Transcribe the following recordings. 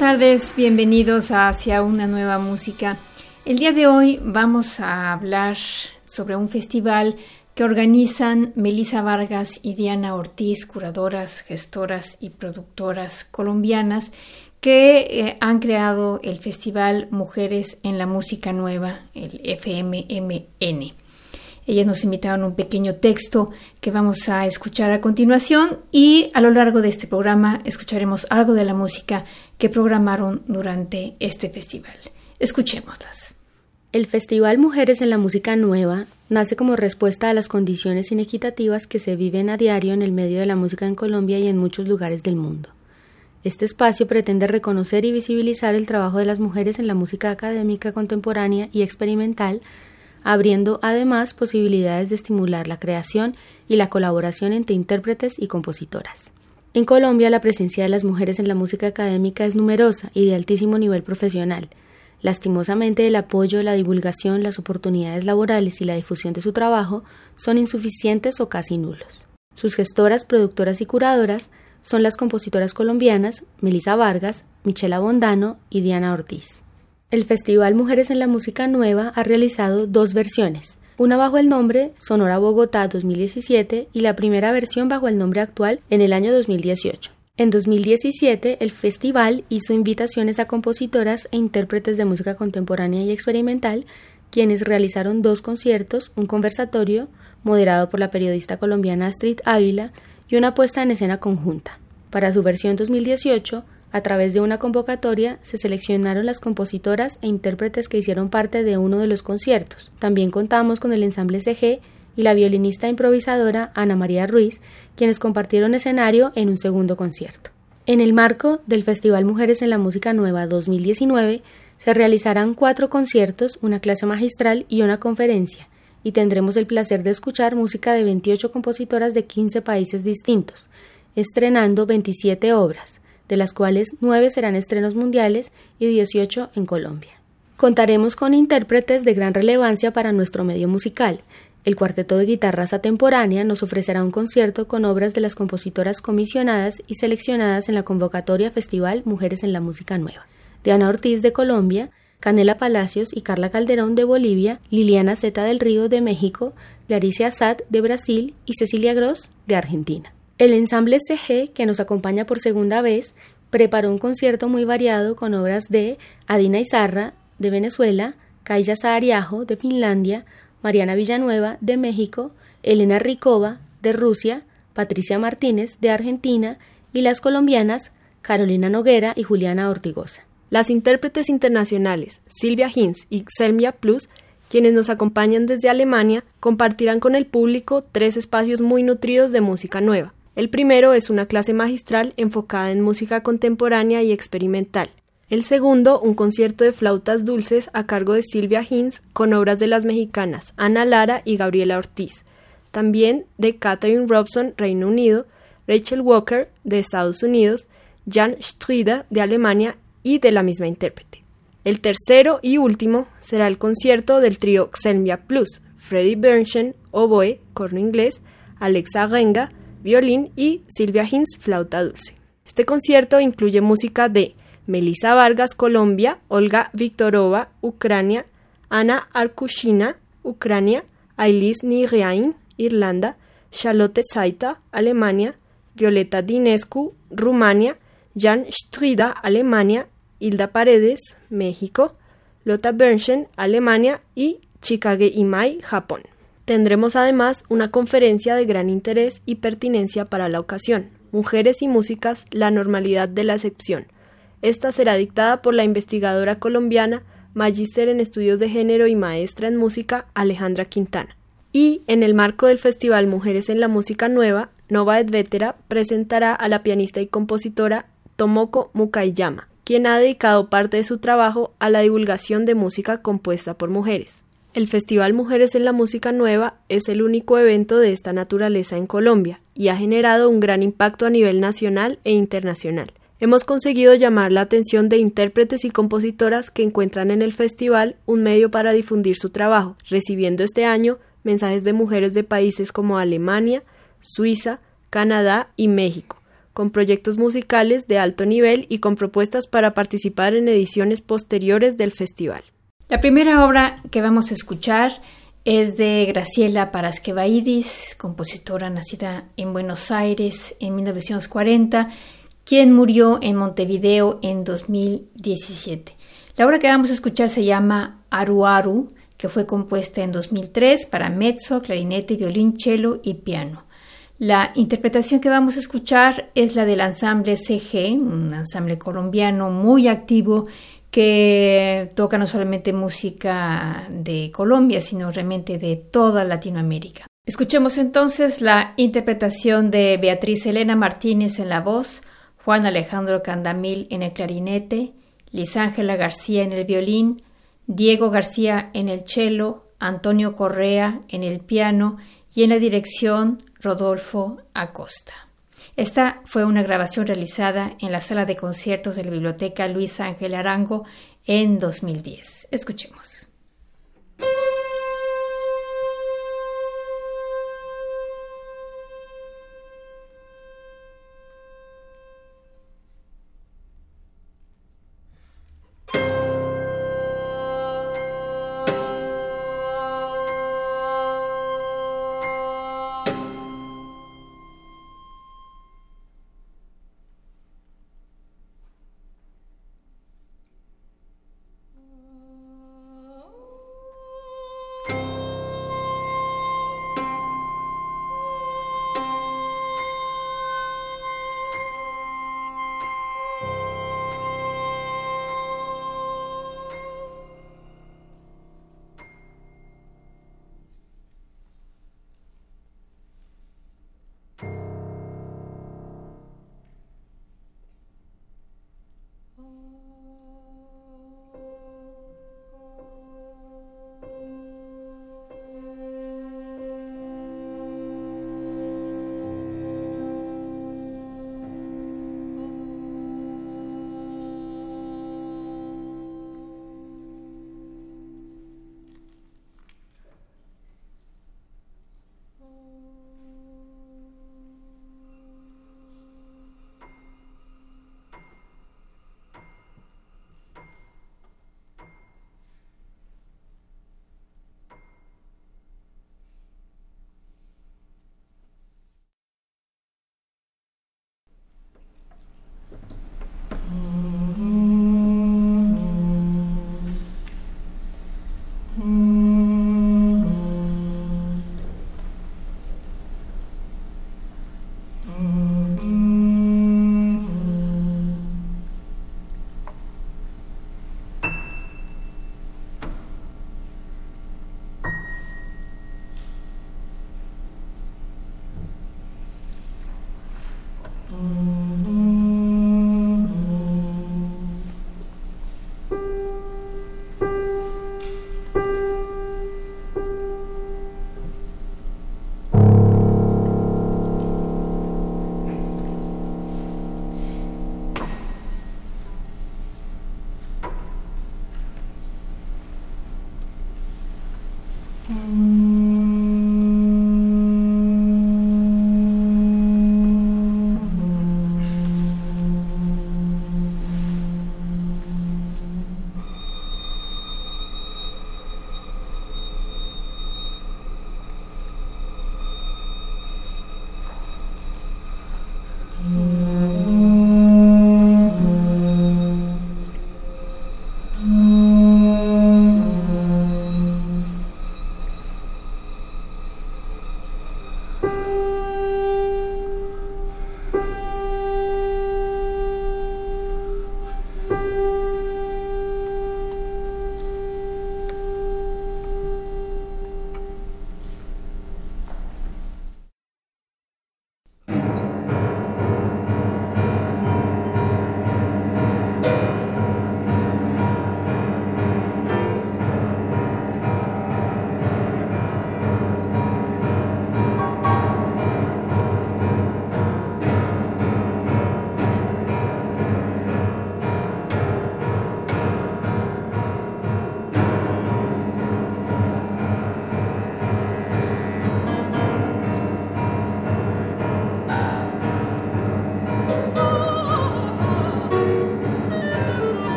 Tardes, bienvenidos a Hacia una nueva música. El día de hoy vamos a hablar sobre un festival que organizan Melisa Vargas y Diana Ortiz, curadoras, gestoras y productoras colombianas, que eh, han creado el Festival Mujeres en la Música Nueva, el FMMN. Ellas nos invitaron un pequeño texto que vamos a escuchar a continuación y a lo largo de este programa escucharemos algo de la música que programaron durante este festival. Escuchémoslas. El Festival Mujeres en la Música Nueva nace como respuesta a las condiciones inequitativas que se viven a diario en el medio de la música en Colombia y en muchos lugares del mundo. Este espacio pretende reconocer y visibilizar el trabajo de las mujeres en la música académica contemporánea y experimental, abriendo además posibilidades de estimular la creación y la colaboración entre intérpretes y compositoras. En Colombia la presencia de las mujeres en la música académica es numerosa y de altísimo nivel profesional. Lastimosamente el apoyo, la divulgación, las oportunidades laborales y la difusión de su trabajo son insuficientes o casi nulos. Sus gestoras, productoras y curadoras son las compositoras colombianas Melisa Vargas, Michela Bondano y Diana Ortiz. El Festival Mujeres en la Música Nueva ha realizado dos versiones, una bajo el nombre Sonora Bogotá 2017 y la primera versión bajo el nombre actual en el año 2018. En 2017, el festival hizo invitaciones a compositoras e intérpretes de música contemporánea y experimental, quienes realizaron dos conciertos, un conversatorio, moderado por la periodista colombiana Astrid Ávila, y una puesta en escena conjunta. Para su versión 2018, a través de una convocatoria se seleccionaron las compositoras e intérpretes que hicieron parte de uno de los conciertos. También contamos con el ensamble CG y la violinista improvisadora Ana María Ruiz, quienes compartieron escenario en un segundo concierto. En el marco del Festival Mujeres en la Música Nueva 2019 se realizarán cuatro conciertos, una clase magistral y una conferencia, y tendremos el placer de escuchar música de 28 compositoras de 15 países distintos, estrenando 27 obras, de las cuales 9 serán estrenos mundiales y 18 en Colombia. Contaremos con intérpretes de gran relevancia para nuestro medio musical. El Cuarteto de Guitarras Atemporánea nos ofrecerá un concierto con obras de las compositoras comisionadas y seleccionadas en la convocatoria Festival Mujeres en la Música Nueva. Diana Ortiz de Colombia Canela Palacios y Carla Calderón de Bolivia, Liliana Zeta del Río de México, Clarice Assad de Brasil y Cecilia Gross de Argentina. El ensamble CG, que nos acompaña por segunda vez, preparó un concierto muy variado con obras de Adina Izarra de Venezuela, Kaya Saariajo de Finlandia, Mariana Villanueva de México, Elena Ricova de Rusia, Patricia Martínez de Argentina y las colombianas Carolina Noguera y Juliana Ortigosa. Las intérpretes internacionales Silvia Hinz y Xelmia Plus, quienes nos acompañan desde Alemania, compartirán con el público tres espacios muy nutridos de música nueva. El primero es una clase magistral enfocada en música contemporánea y experimental. El segundo, un concierto de flautas dulces a cargo de Silvia Hinz con obras de las mexicanas Ana Lara y Gabriela Ortiz. También de Catherine Robson, Reino Unido, Rachel Walker, de Estados Unidos, Jan Strida, de Alemania y de la misma intérprete. El tercero y último será el concierto del trío Xelmia Plus, Freddie Bernstein, oboe, corno inglés, Alexa Renga, violín y Silvia Hinz, flauta dulce. Este concierto incluye música de Melissa Vargas, Colombia, Olga Viktorova, Ucrania, Ana Arkushina, Ucrania, Ailis Niriain, Irlanda, Charlotte Zaita, Alemania, Violeta Dinescu, Rumania, Jan Strida, Alemania, Hilda Paredes, México, Lotta Bernschen, Alemania y Chikage Imai, Japón. Tendremos además una conferencia de gran interés y pertinencia para la ocasión, Mujeres y Músicas, la normalidad de la excepción. Esta será dictada por la investigadora colombiana, magíster en estudios de género y maestra en música, Alejandra Quintana. Y en el marco del Festival Mujeres en la Música Nueva, Nova et Vetera presentará a la pianista y compositora Tomoko Mukaiyama, quien ha dedicado parte de su trabajo a la divulgación de música compuesta por mujeres. El Festival Mujeres en la Música Nueva es el único evento de esta naturaleza en Colombia y ha generado un gran impacto a nivel nacional e internacional. Hemos conseguido llamar la atención de intérpretes y compositoras que encuentran en el festival un medio para difundir su trabajo, recibiendo este año mensajes de mujeres de países como Alemania, Suiza, Canadá y México, con proyectos musicales de alto nivel y con propuestas para participar en ediciones posteriores del festival. La primera obra que vamos a escuchar es de Graciela Parasquevaidis, compositora nacida en Buenos Aires en 1940, quien murió en Montevideo en 2017. La obra que vamos a escuchar se llama Aru Aru, que fue compuesta en 2003 para mezzo, clarinete, violín, cello y piano. La interpretación que vamos a escuchar es la del ensamble CG, un ensamble colombiano muy activo que toca no solamente música de Colombia, sino realmente de toda Latinoamérica. Escuchemos entonces la interpretación de Beatriz Elena Martínez en la voz, Juan Alejandro Candamil en el clarinete, Lisángela García en el violín, Diego García en el cello, Antonio Correa en el piano y en la dirección Rodolfo Acosta. Esta fue una grabación realizada en la sala de conciertos de la Biblioteca Luis Ángel Arango en 2010. Escuchemos.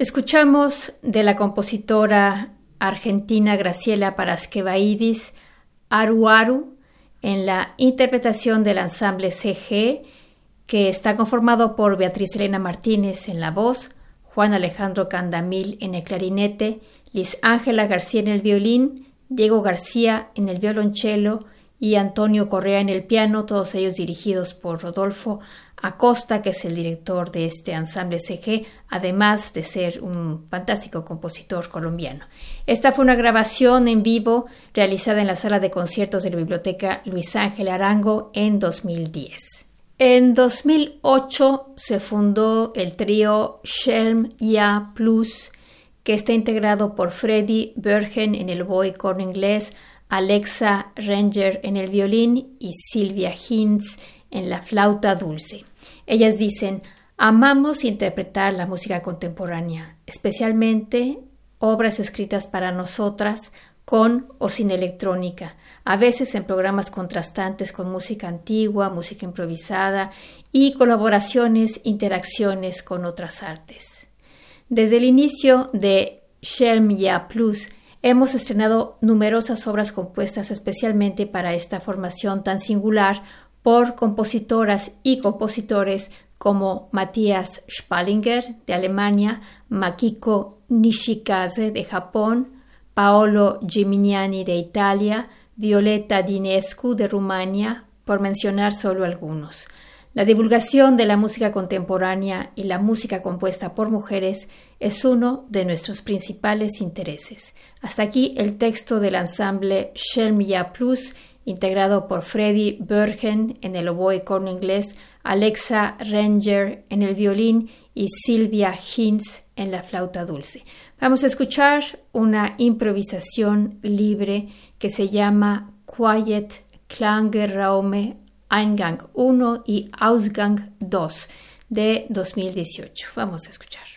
Escuchamos de la compositora argentina Graciela Parasquevaidis Aru Aru en la interpretación del ensamble CG que está conformado por Beatriz Elena Martínez en la voz, Juan Alejandro Candamil en el clarinete, Liz Ángela García en el violín, Diego García en el violonchelo y Antonio Correa en el piano, todos ellos dirigidos por Rodolfo Acosta, que es el director de este ensamble CG, además de ser un fantástico compositor colombiano. Esta fue una grabación en vivo realizada en la sala de conciertos de la Biblioteca Luis Ángel Arango en 2010. En 2008 se fundó el trío Shelm Ya Plus, que está integrado por Freddy Bergen en el boy corno inglés, Alexa Ranger en el violín y Silvia Hintz en la flauta dulce. Ellas dicen, amamos interpretar la música contemporánea, especialmente obras escritas para nosotras con o sin electrónica, a veces en programas contrastantes con música antigua, música improvisada y colaboraciones, interacciones con otras artes. Desde el inicio de Shelm Ya Plus hemos estrenado numerosas obras compuestas especialmente para esta formación tan singular por compositoras y compositores como Matthias Spallinger de Alemania, Makiko Nishikaze de Japón, Paolo Gimignani de Italia, Violeta Dinescu de Rumania, por mencionar solo algunos. La divulgación de la música contemporánea y la música compuesta por mujeres es uno de nuestros principales intereses. Hasta aquí el texto del ensamble Shelmia Plus integrado por Freddie Bergen en el oboe corno inglés, Alexa Ranger en el violín y Silvia Hintz en la flauta dulce. Vamos a escuchar una improvisación libre que se llama Quiet Raume Eingang 1 y Ausgang 2 de 2018. Vamos a escuchar.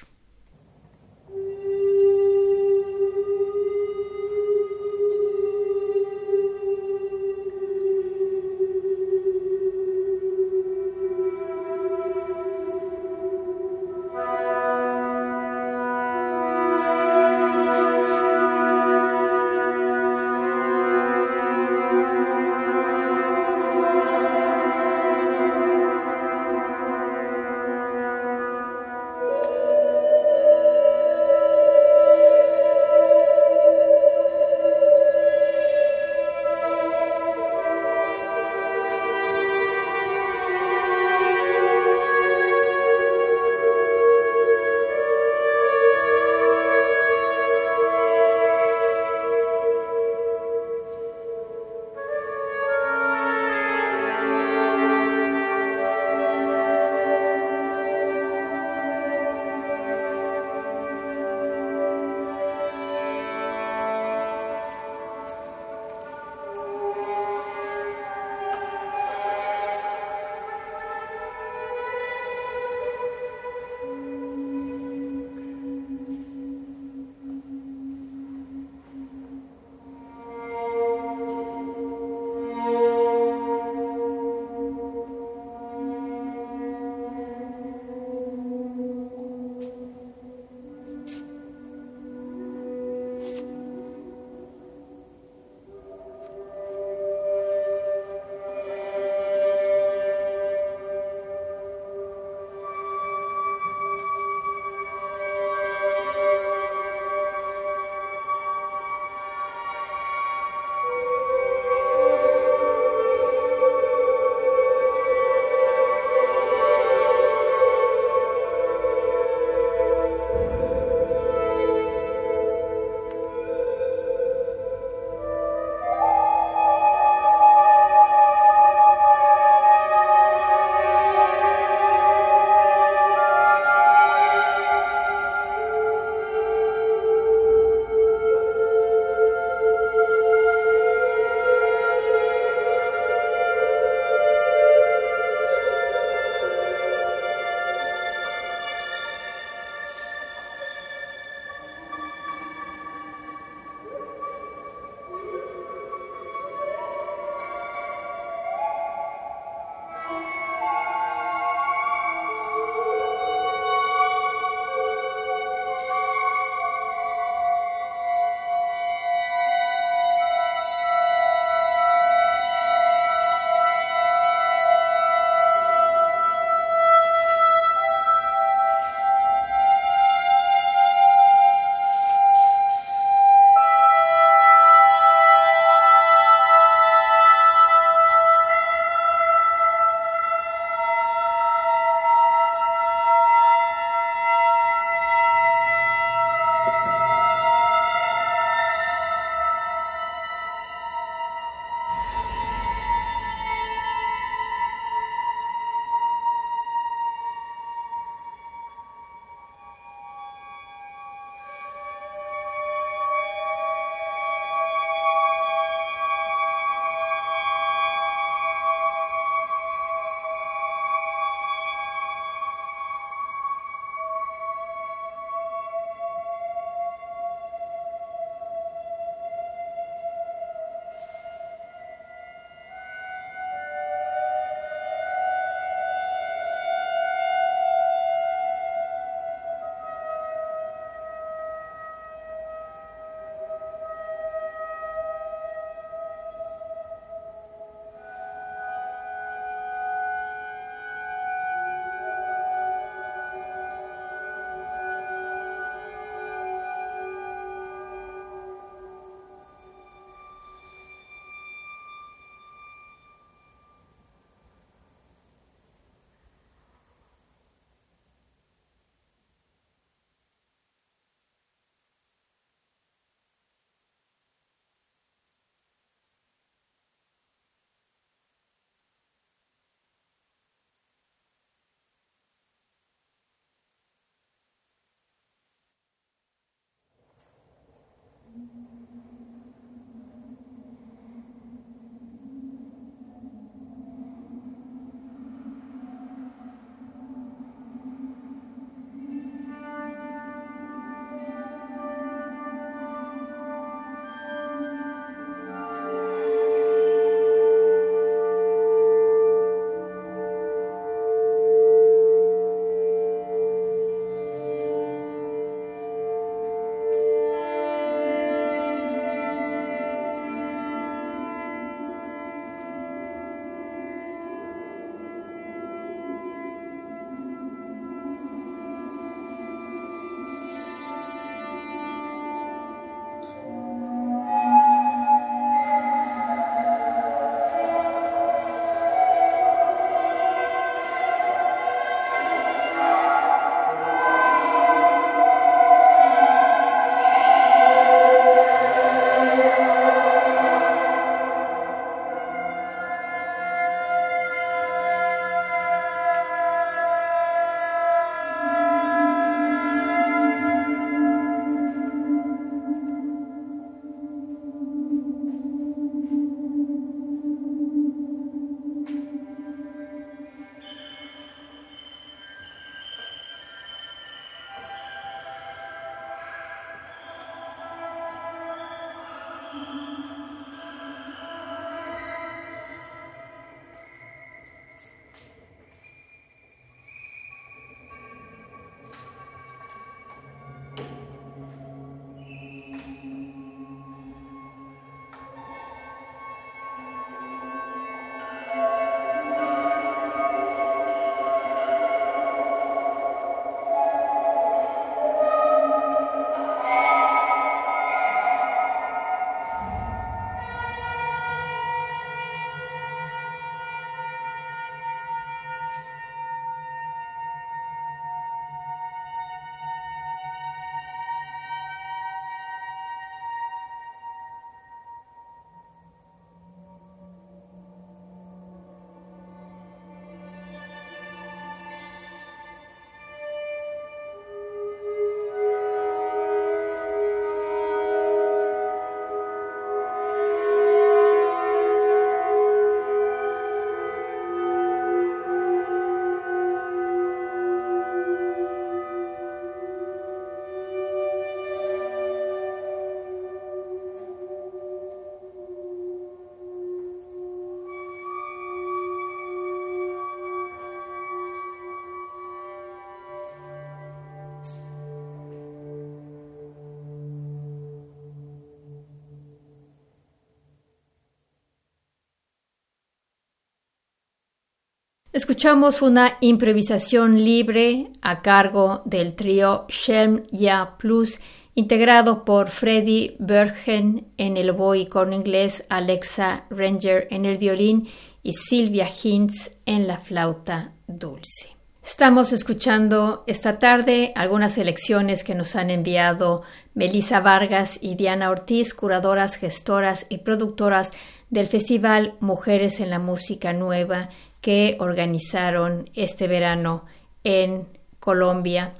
Escuchamos una improvisación libre a cargo del trío Shem Ya Plus, integrado por Freddie Bergen en el corno inglés, Alexa Ranger en el violín y Silvia Hintz en la flauta dulce. Estamos escuchando esta tarde algunas elecciones que nos han enviado Melissa Vargas y Diana Ortiz, curadoras, gestoras y productoras del Festival Mujeres en la Música Nueva que organizaron este verano en Colombia,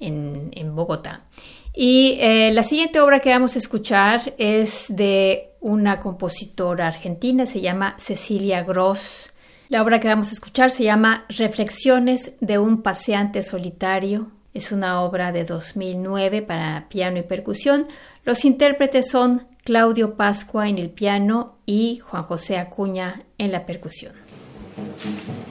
en, Bogotá. Y eh, la siguiente obra que vamos a escuchar es de una compositora argentina, se llama Cecilia Gross. La obra que vamos a escuchar se llama Reflexiones de un paseante solitario. Es una obra de 2009 para piano y percusión. Los intérpretes son Claudio Pascua en el piano y Juan José Acuña en la percusión. Thank you.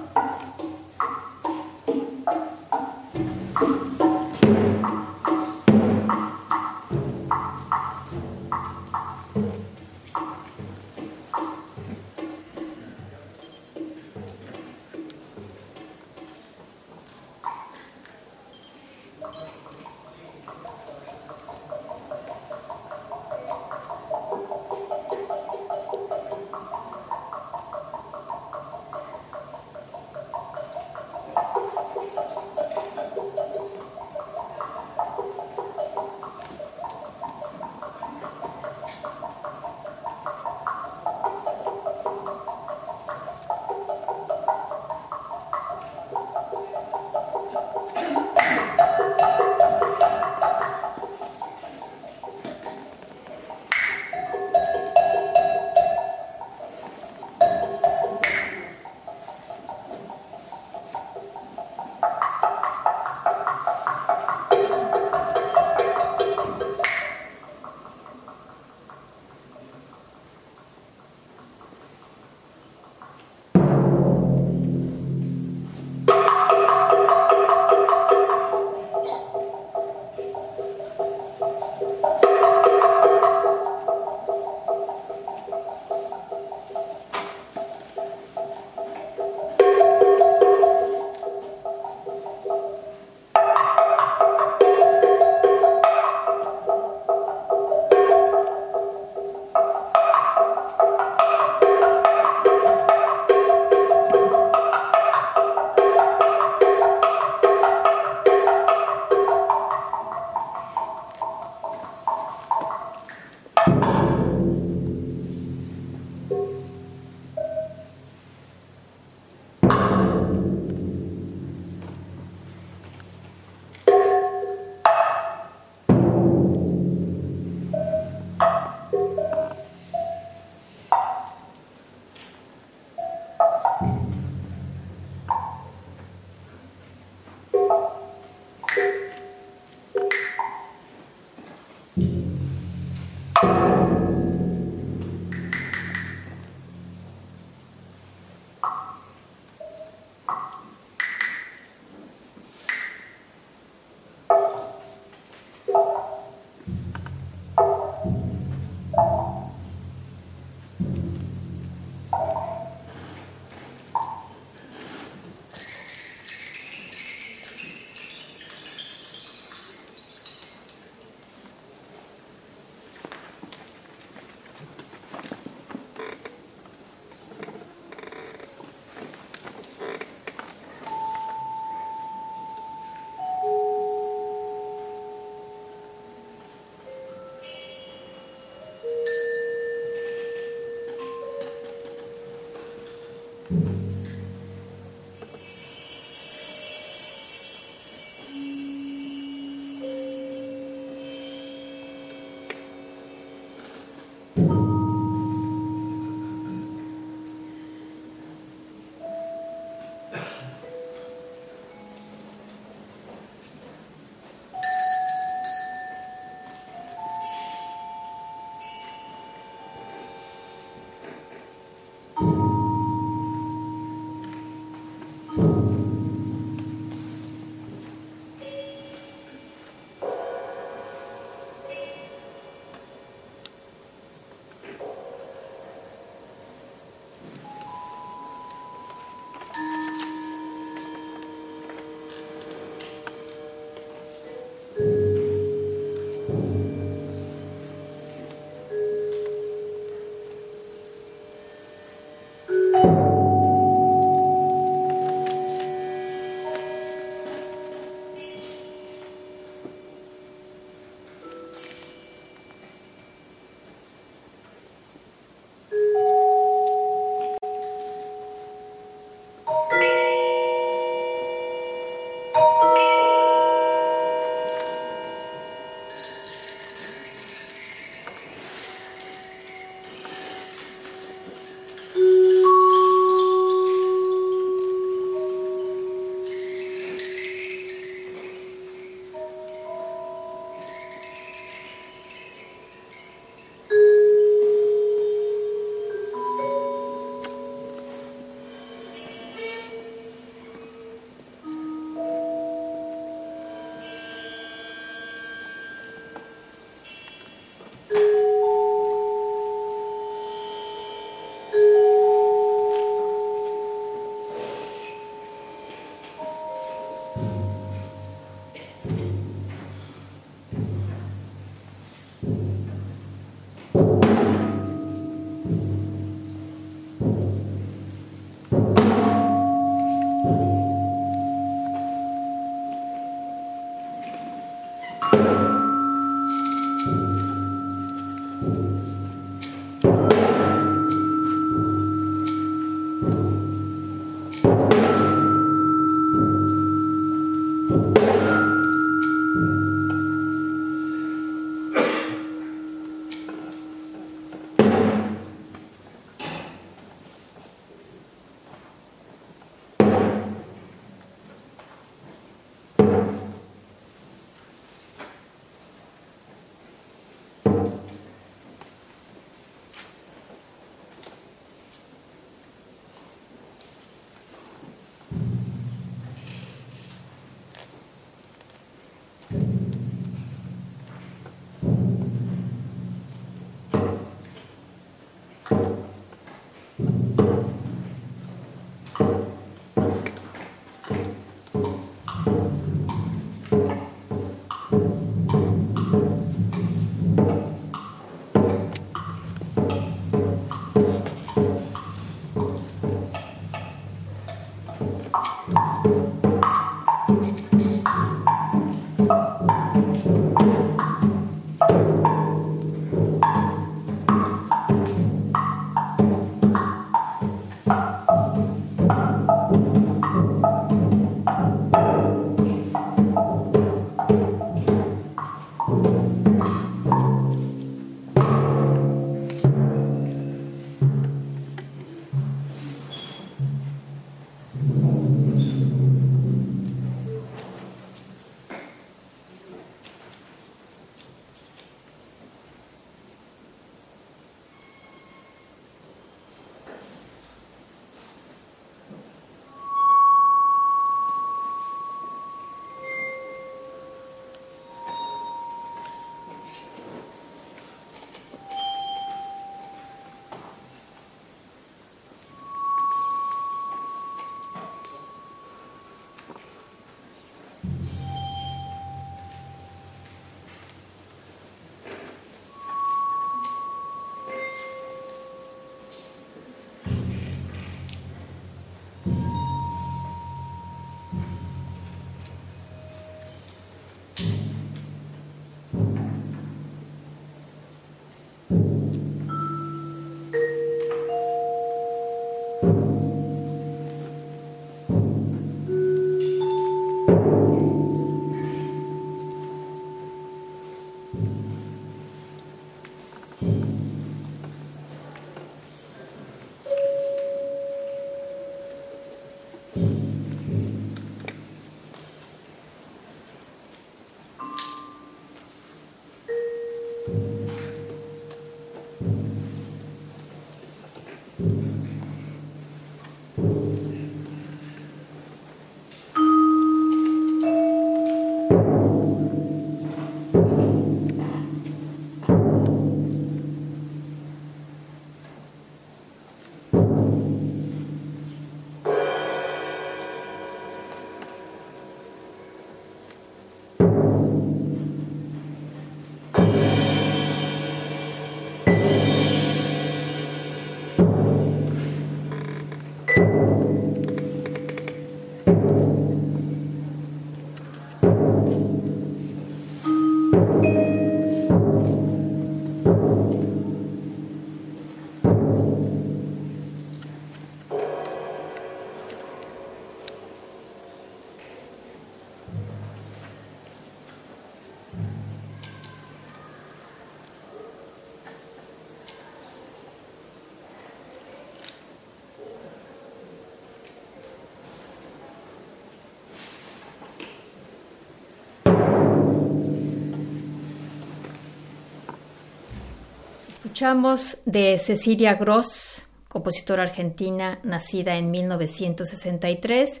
Escuchamos de Cecilia Gross, compositora argentina nacida en 1963,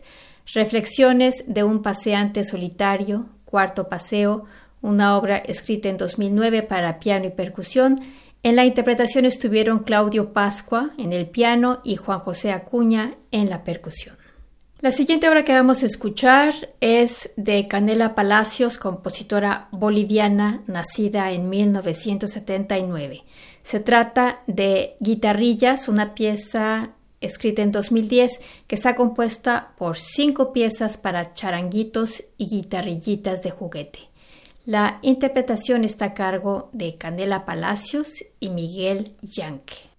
Reflexiones de un paseante solitario, cuarto paseo, una obra escrita en 2009 para piano y percusión. En la interpretación estuvieron Claudio Pascua en el piano y Juan José Acuña en la percusión. La siguiente obra que vamos a escuchar es de Canela Palacios, compositora boliviana nacida en 1979. Se trata de Guitarrillas, una pieza escrita en 2010 que está compuesta por cinco piezas para charanguitos y guitarrillitas de juguete. La interpretación está a cargo de Canela Palacios y Miguel Yanque.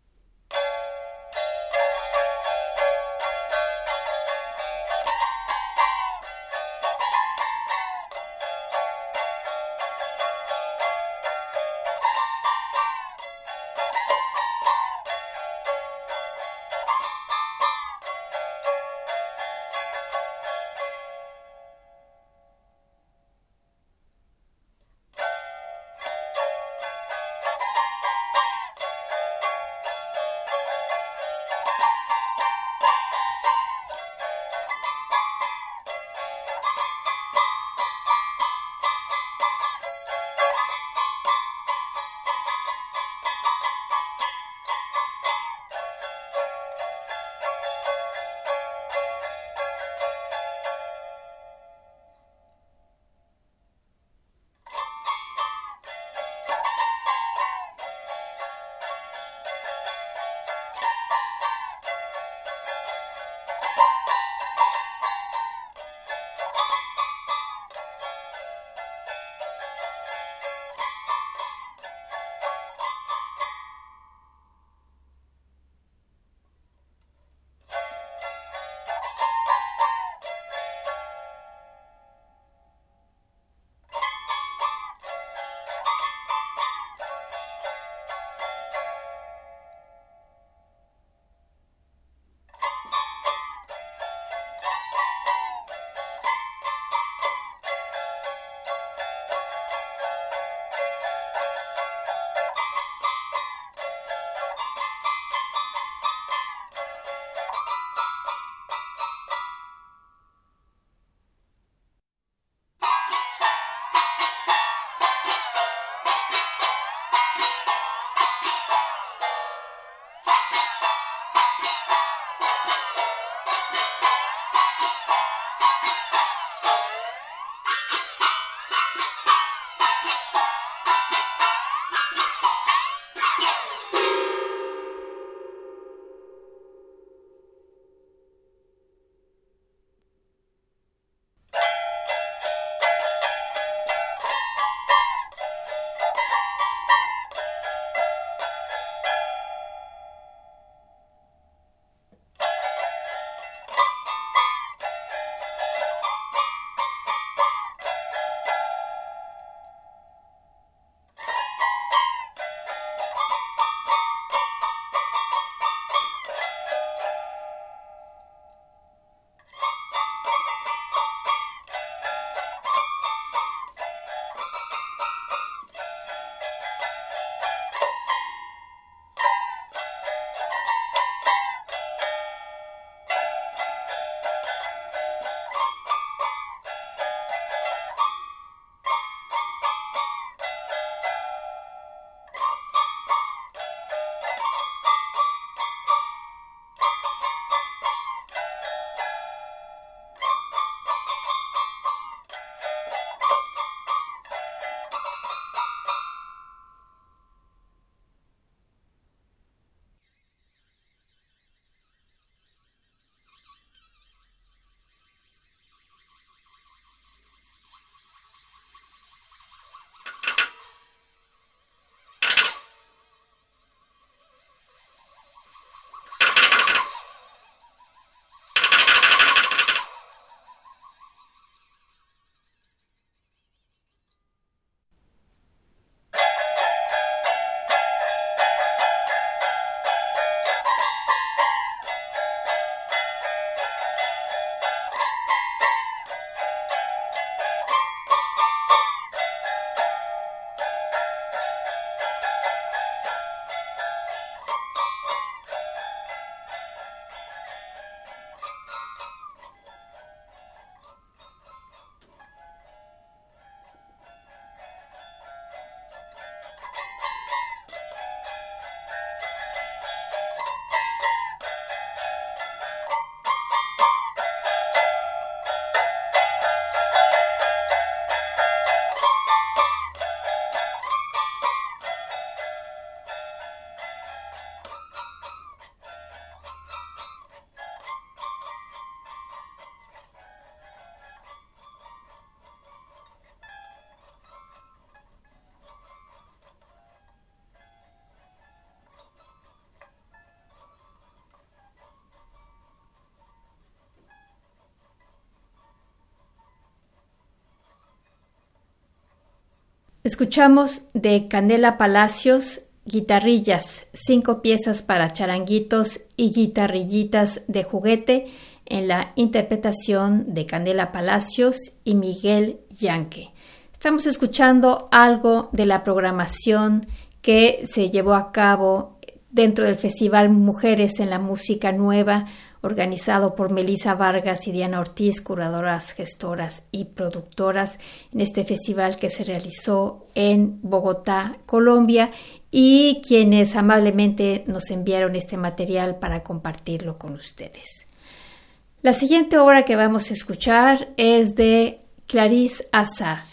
Escuchamos de Candela Palacios guitarrillas, cinco piezas para charanguitos y guitarrillitas de juguete en la interpretación de Candela Palacios y Miguel Yanque. Estamos escuchando algo de la programación que se llevó a cabo dentro del Festival Mujeres en la Música Nueva, organizado por Melisa Vargas y Diana Ortiz, curadoras, gestoras y productoras, en este festival que se realizó en Bogotá, Colombia, y quienes amablemente nos enviaron este material para compartirlo con ustedes. La siguiente obra que vamos a escuchar es de Clarice Assad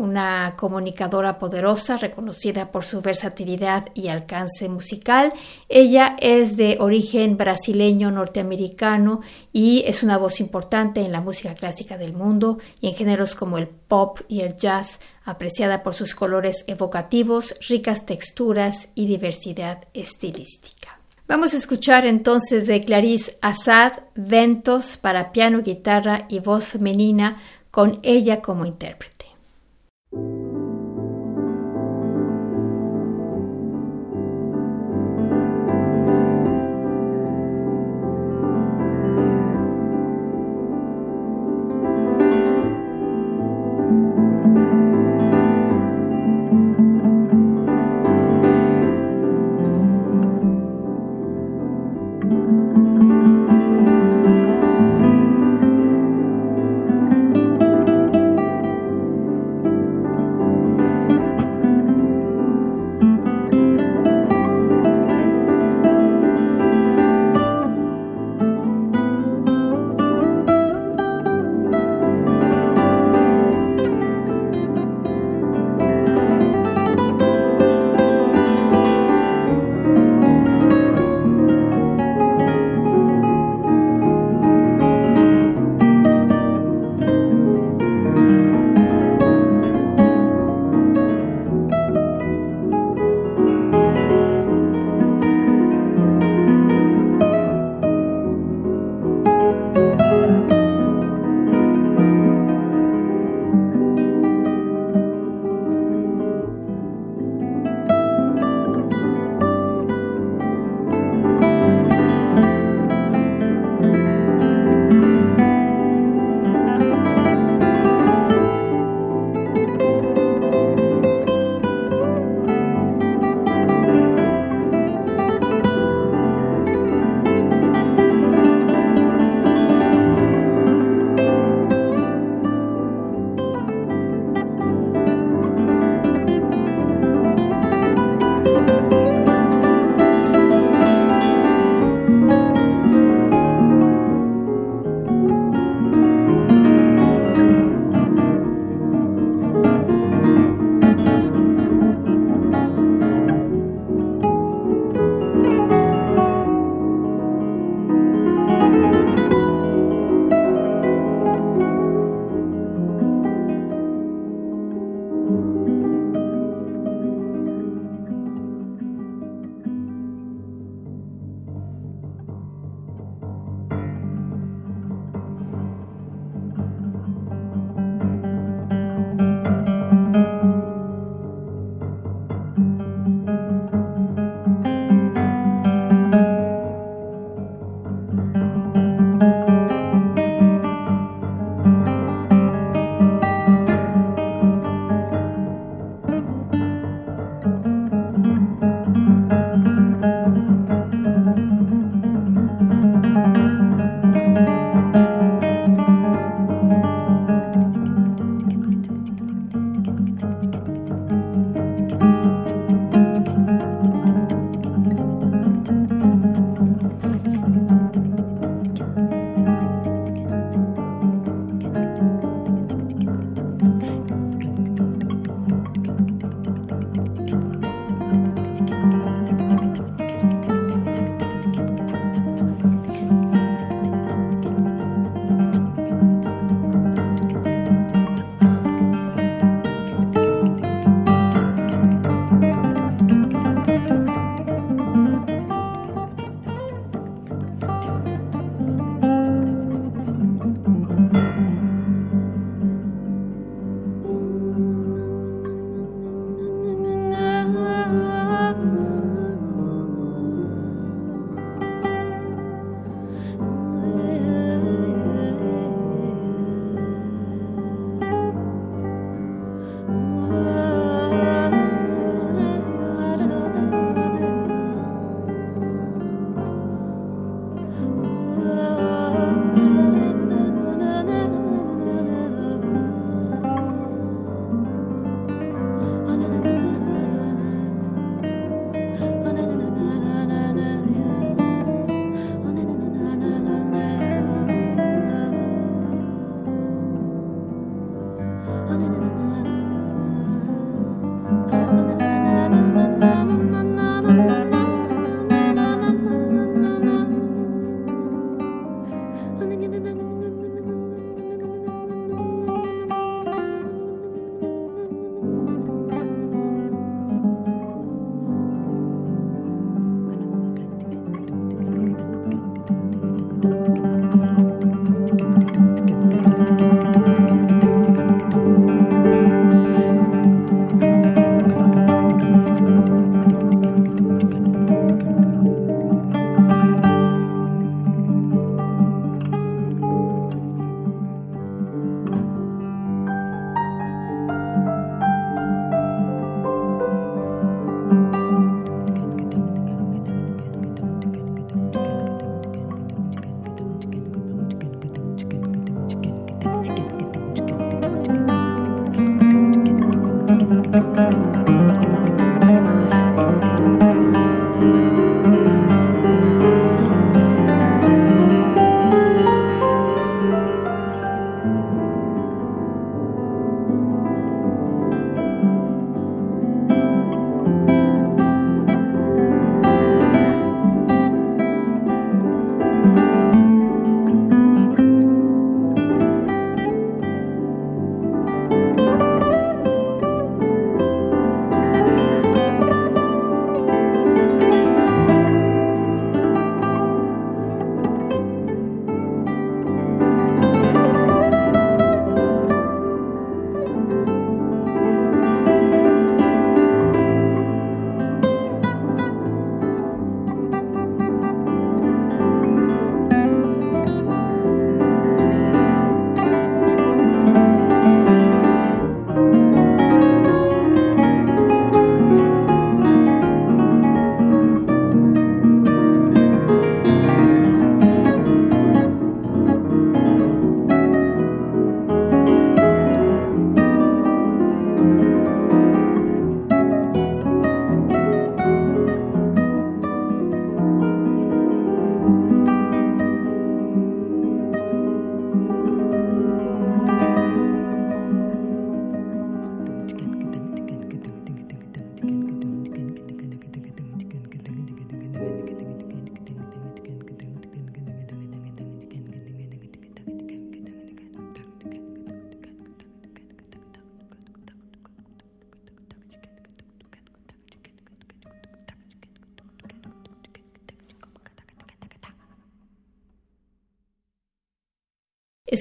una comunicadora poderosa reconocida por su versatilidad y alcance musical. Ella es de origen brasileño norteamericano y es una voz importante en la música clásica del mundo y en géneros como el pop y el jazz, apreciada por sus colores evocativos, ricas texturas y diversidad estilística. Vamos a escuchar entonces de Clarice Assad Ventos para piano, guitarra y voz femenina con ella como intérprete.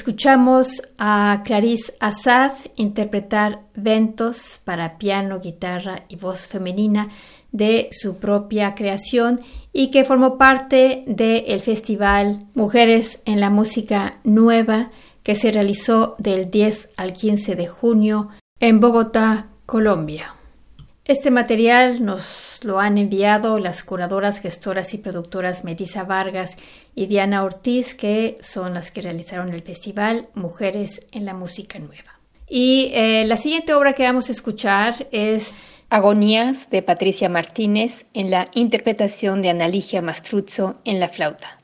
Escuchamos a Clarice Assad interpretar Ventos para piano, guitarra y voz femenina de su propia creación y que formó parte del festival Mujeres en la Música Nueva que se realizó del 10 al 15 de junio en Bogotá, Colombia. Este material nos lo han enviado las curadoras, gestoras y productoras Melissa Vargas y Diana Ortiz, que son las que realizaron el festival Mujeres en la Música Nueva. Y eh, la siguiente obra que vamos a escuchar es Agonías de Patricia Martínez en la interpretación de Analigia Mastruzzo en la flauta.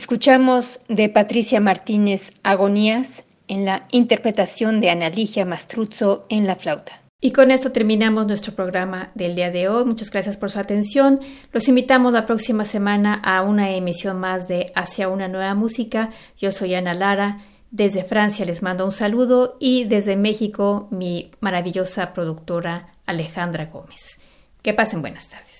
Escuchamos de Patricia Martínez Agonías en la interpretación de Analigia Mastruzzo en la flauta. Y con esto terminamos nuestro programa del día de hoy. Muchas gracias por su atención. Los invitamos la próxima semana a una emisión más de Hacia una nueva música. Yo soy Ana Lara. Desde Francia les mando un saludo y desde México mi maravillosa productora Alejandra Gómez. Que pasen buenas tardes.